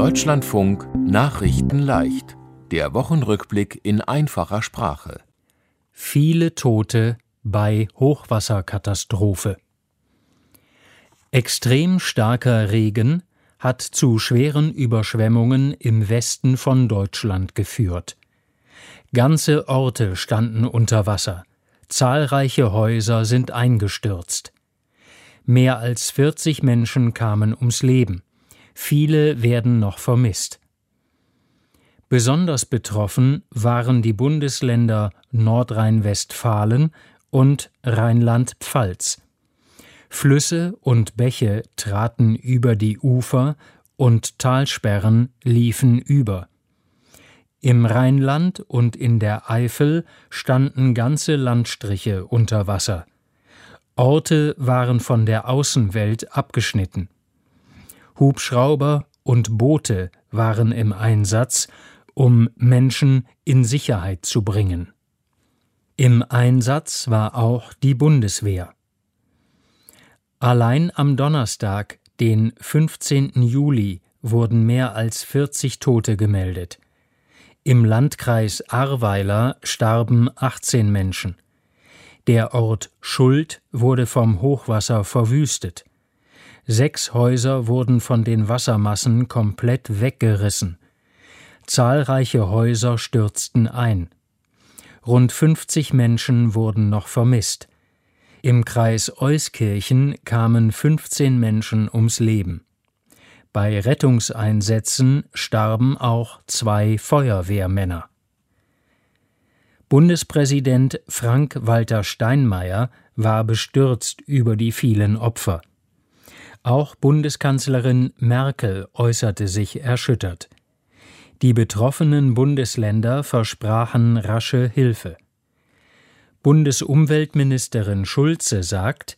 Deutschlandfunk Nachrichten leicht. Der Wochenrückblick in einfacher Sprache. Viele Tote bei Hochwasserkatastrophe. Extrem starker Regen hat zu schweren Überschwemmungen im Westen von Deutschland geführt. Ganze Orte standen unter Wasser. Zahlreiche Häuser sind eingestürzt. Mehr als 40 Menschen kamen ums Leben. Viele werden noch vermisst. Besonders betroffen waren die Bundesländer Nordrhein-Westfalen und Rheinland-Pfalz. Flüsse und Bäche traten über die Ufer und Talsperren liefen über. Im Rheinland und in der Eifel standen ganze Landstriche unter Wasser. Orte waren von der Außenwelt abgeschnitten. Hubschrauber und Boote waren im Einsatz, um Menschen in Sicherheit zu bringen. Im Einsatz war auch die Bundeswehr. Allein am Donnerstag, den 15. Juli, wurden mehr als 40 Tote gemeldet. Im Landkreis Ahrweiler starben 18 Menschen. Der Ort Schuld wurde vom Hochwasser verwüstet. Sechs Häuser wurden von den Wassermassen komplett weggerissen. Zahlreiche Häuser stürzten ein. Rund 50 Menschen wurden noch vermisst. Im Kreis Euskirchen kamen 15 Menschen ums Leben. Bei Rettungseinsätzen starben auch zwei Feuerwehrmänner. Bundespräsident Frank-Walter Steinmeier war bestürzt über die vielen Opfer. Auch Bundeskanzlerin Merkel äußerte sich erschüttert. Die betroffenen Bundesländer versprachen rasche Hilfe. Bundesumweltministerin Schulze sagt,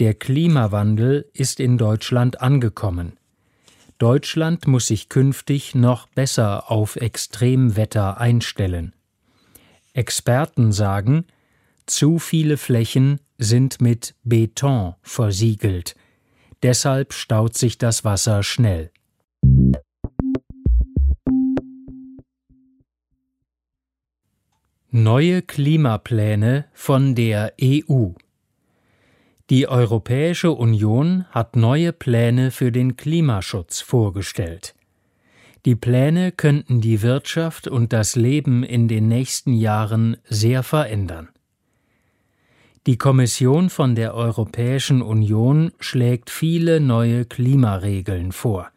der Klimawandel ist in Deutschland angekommen. Deutschland muss sich künftig noch besser auf Extremwetter einstellen. Experten sagen, zu viele Flächen sind mit Beton versiegelt. Deshalb staut sich das Wasser schnell. Neue Klimapläne von der EU die Europäische Union hat neue Pläne für den Klimaschutz vorgestellt. Die Pläne könnten die Wirtschaft und das Leben in den nächsten Jahren sehr verändern. Die Kommission von der Europäischen Union schlägt viele neue Klimaregeln vor.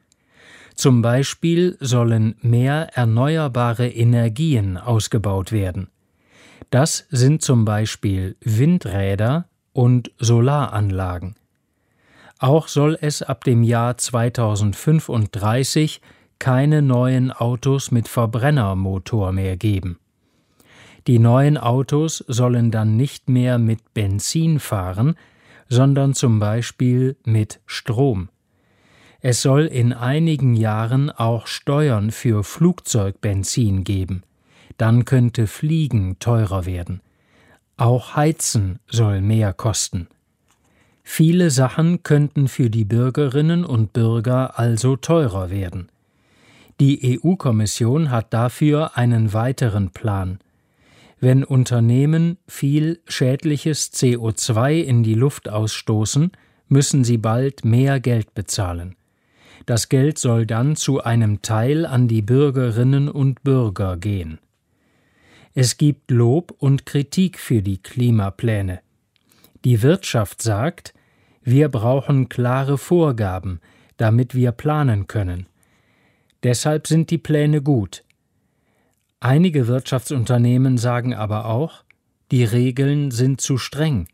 Zum Beispiel sollen mehr erneuerbare Energien ausgebaut werden. Das sind zum Beispiel Windräder, und Solaranlagen. Auch soll es ab dem Jahr 2035 keine neuen Autos mit Verbrennermotor mehr geben. Die neuen Autos sollen dann nicht mehr mit Benzin fahren, sondern zum Beispiel mit Strom. Es soll in einigen Jahren auch Steuern für Flugzeugbenzin geben. Dann könnte Fliegen teurer werden. Auch Heizen soll mehr kosten. Viele Sachen könnten für die Bürgerinnen und Bürger also teurer werden. Die EU-Kommission hat dafür einen weiteren Plan. Wenn Unternehmen viel schädliches CO2 in die Luft ausstoßen, müssen sie bald mehr Geld bezahlen. Das Geld soll dann zu einem Teil an die Bürgerinnen und Bürger gehen. Es gibt Lob und Kritik für die Klimapläne. Die Wirtschaft sagt, wir brauchen klare Vorgaben, damit wir planen können. Deshalb sind die Pläne gut. Einige Wirtschaftsunternehmen sagen aber auch, die Regeln sind zu streng.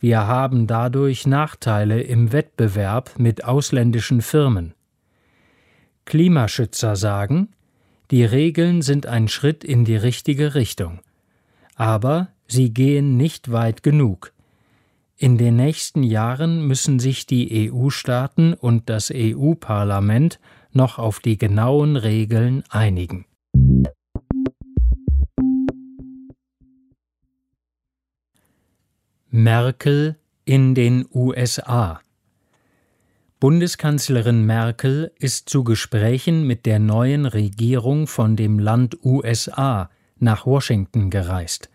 Wir haben dadurch Nachteile im Wettbewerb mit ausländischen Firmen. Klimaschützer sagen, die Regeln sind ein Schritt in die richtige Richtung. Aber sie gehen nicht weit genug. In den nächsten Jahren müssen sich die EU-Staaten und das EU-Parlament noch auf die genauen Regeln einigen. Merkel in den USA Bundeskanzlerin Merkel ist zu Gesprächen mit der neuen Regierung von dem Land USA nach Washington gereist.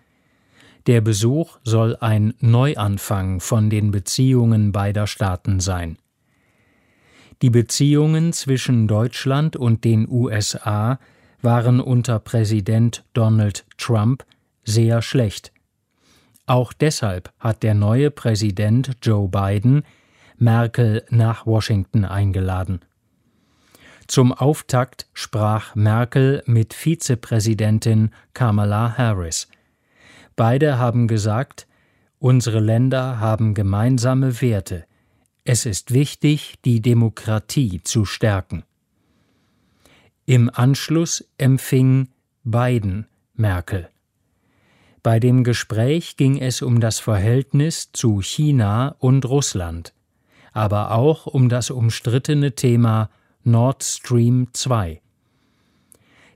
Der Besuch soll ein Neuanfang von den Beziehungen beider Staaten sein. Die Beziehungen zwischen Deutschland und den USA waren unter Präsident Donald Trump sehr schlecht. Auch deshalb hat der neue Präsident Joe Biden Merkel nach Washington eingeladen. Zum Auftakt sprach Merkel mit Vizepräsidentin Kamala Harris. Beide haben gesagt, unsere Länder haben gemeinsame Werte. Es ist wichtig, die Demokratie zu stärken. Im Anschluss empfing Biden Merkel. Bei dem Gespräch ging es um das Verhältnis zu China und Russland aber auch um das umstrittene Thema Nord Stream 2.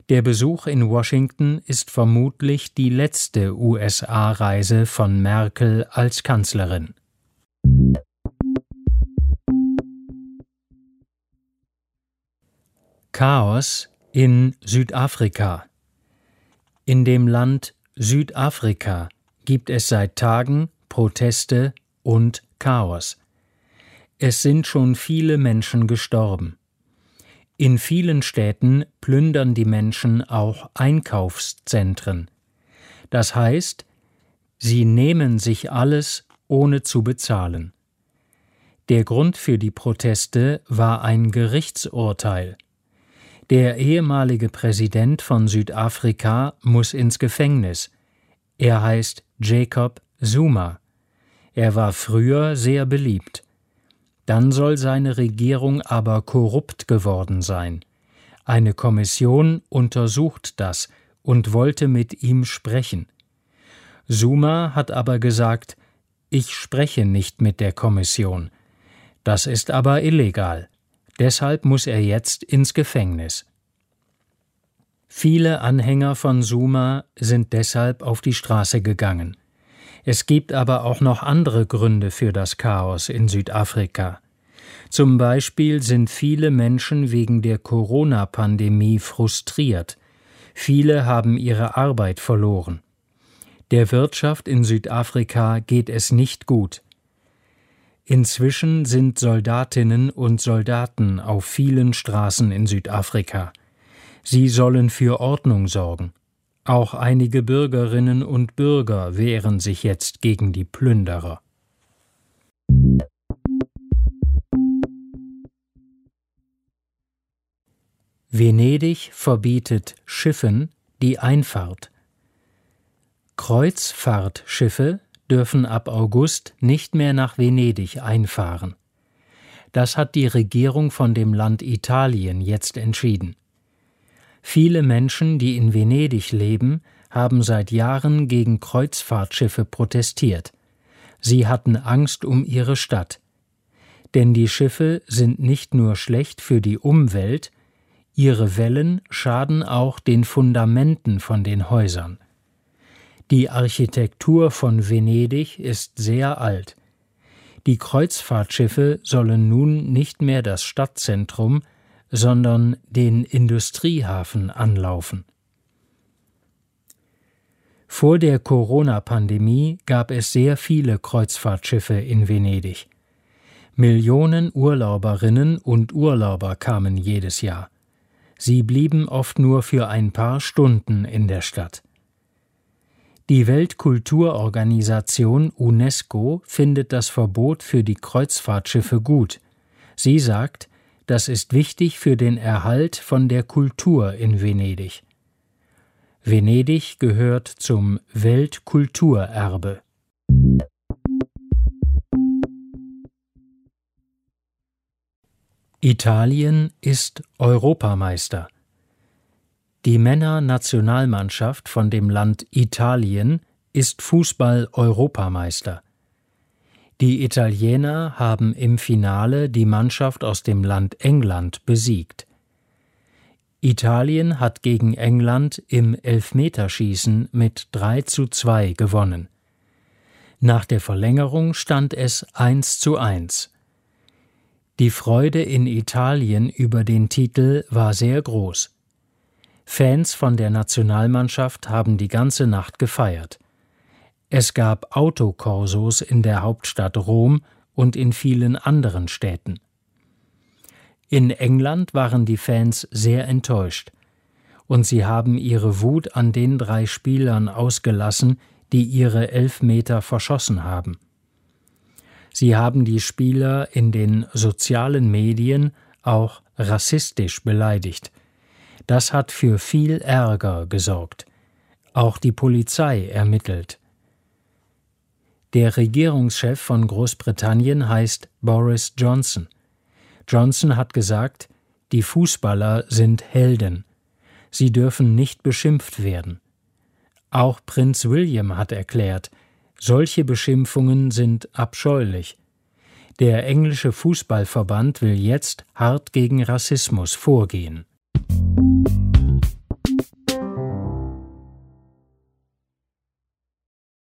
Der Besuch in Washington ist vermutlich die letzte USA-Reise von Merkel als Kanzlerin. Chaos in Südafrika In dem Land Südafrika gibt es seit Tagen Proteste und Chaos. Es sind schon viele Menschen gestorben. In vielen Städten plündern die Menschen auch Einkaufszentren. Das heißt, sie nehmen sich alles, ohne zu bezahlen. Der Grund für die Proteste war ein Gerichtsurteil. Der ehemalige Präsident von Südafrika muss ins Gefängnis. Er heißt Jacob Zuma. Er war früher sehr beliebt. Dann soll seine Regierung aber korrupt geworden sein. Eine Kommission untersucht das und wollte mit ihm sprechen. Suma hat aber gesagt, ich spreche nicht mit der Kommission. Das ist aber illegal. Deshalb muss er jetzt ins Gefängnis. Viele Anhänger von Suma sind deshalb auf die Straße gegangen. Es gibt aber auch noch andere Gründe für das Chaos in Südafrika. Zum Beispiel sind viele Menschen wegen der Corona-Pandemie frustriert. Viele haben ihre Arbeit verloren. Der Wirtschaft in Südafrika geht es nicht gut. Inzwischen sind Soldatinnen und Soldaten auf vielen Straßen in Südafrika. Sie sollen für Ordnung sorgen. Auch einige Bürgerinnen und Bürger wehren sich jetzt gegen die Plünderer. Venedig verbietet Schiffen die Einfahrt. Kreuzfahrtschiffe dürfen ab August nicht mehr nach Venedig einfahren. Das hat die Regierung von dem Land Italien jetzt entschieden. Viele Menschen, die in Venedig leben, haben seit Jahren gegen Kreuzfahrtschiffe protestiert. Sie hatten Angst um ihre Stadt. Denn die Schiffe sind nicht nur schlecht für die Umwelt, ihre Wellen schaden auch den Fundamenten von den Häusern. Die Architektur von Venedig ist sehr alt. Die Kreuzfahrtschiffe sollen nun nicht mehr das Stadtzentrum, sondern den Industriehafen anlaufen. Vor der Corona-Pandemie gab es sehr viele Kreuzfahrtschiffe in Venedig. Millionen Urlauberinnen und Urlauber kamen jedes Jahr. Sie blieben oft nur für ein paar Stunden in der Stadt. Die Weltkulturorganisation UNESCO findet das Verbot für die Kreuzfahrtschiffe gut. Sie sagt, das ist wichtig für den Erhalt von der Kultur in Venedig. Venedig gehört zum Weltkulturerbe. Italien ist Europameister. Die Männernationalmannschaft von dem Land Italien ist Fußball-Europameister. Die Italiener haben im Finale die Mannschaft aus dem Land England besiegt. Italien hat gegen England im Elfmeterschießen mit 3 zu 2 gewonnen. Nach der Verlängerung stand es 1 zu 1. Die Freude in Italien über den Titel war sehr groß. Fans von der Nationalmannschaft haben die ganze Nacht gefeiert. Es gab Autokorsos in der Hauptstadt Rom und in vielen anderen Städten. In England waren die Fans sehr enttäuscht, und sie haben ihre Wut an den drei Spielern ausgelassen, die ihre Elfmeter verschossen haben. Sie haben die Spieler in den sozialen Medien auch rassistisch beleidigt. Das hat für viel Ärger gesorgt. Auch die Polizei ermittelt. Der Regierungschef von Großbritannien heißt Boris Johnson. Johnson hat gesagt, die Fußballer sind Helden. Sie dürfen nicht beschimpft werden. Auch Prinz William hat erklärt, solche Beschimpfungen sind abscheulich. Der englische Fußballverband will jetzt hart gegen Rassismus vorgehen.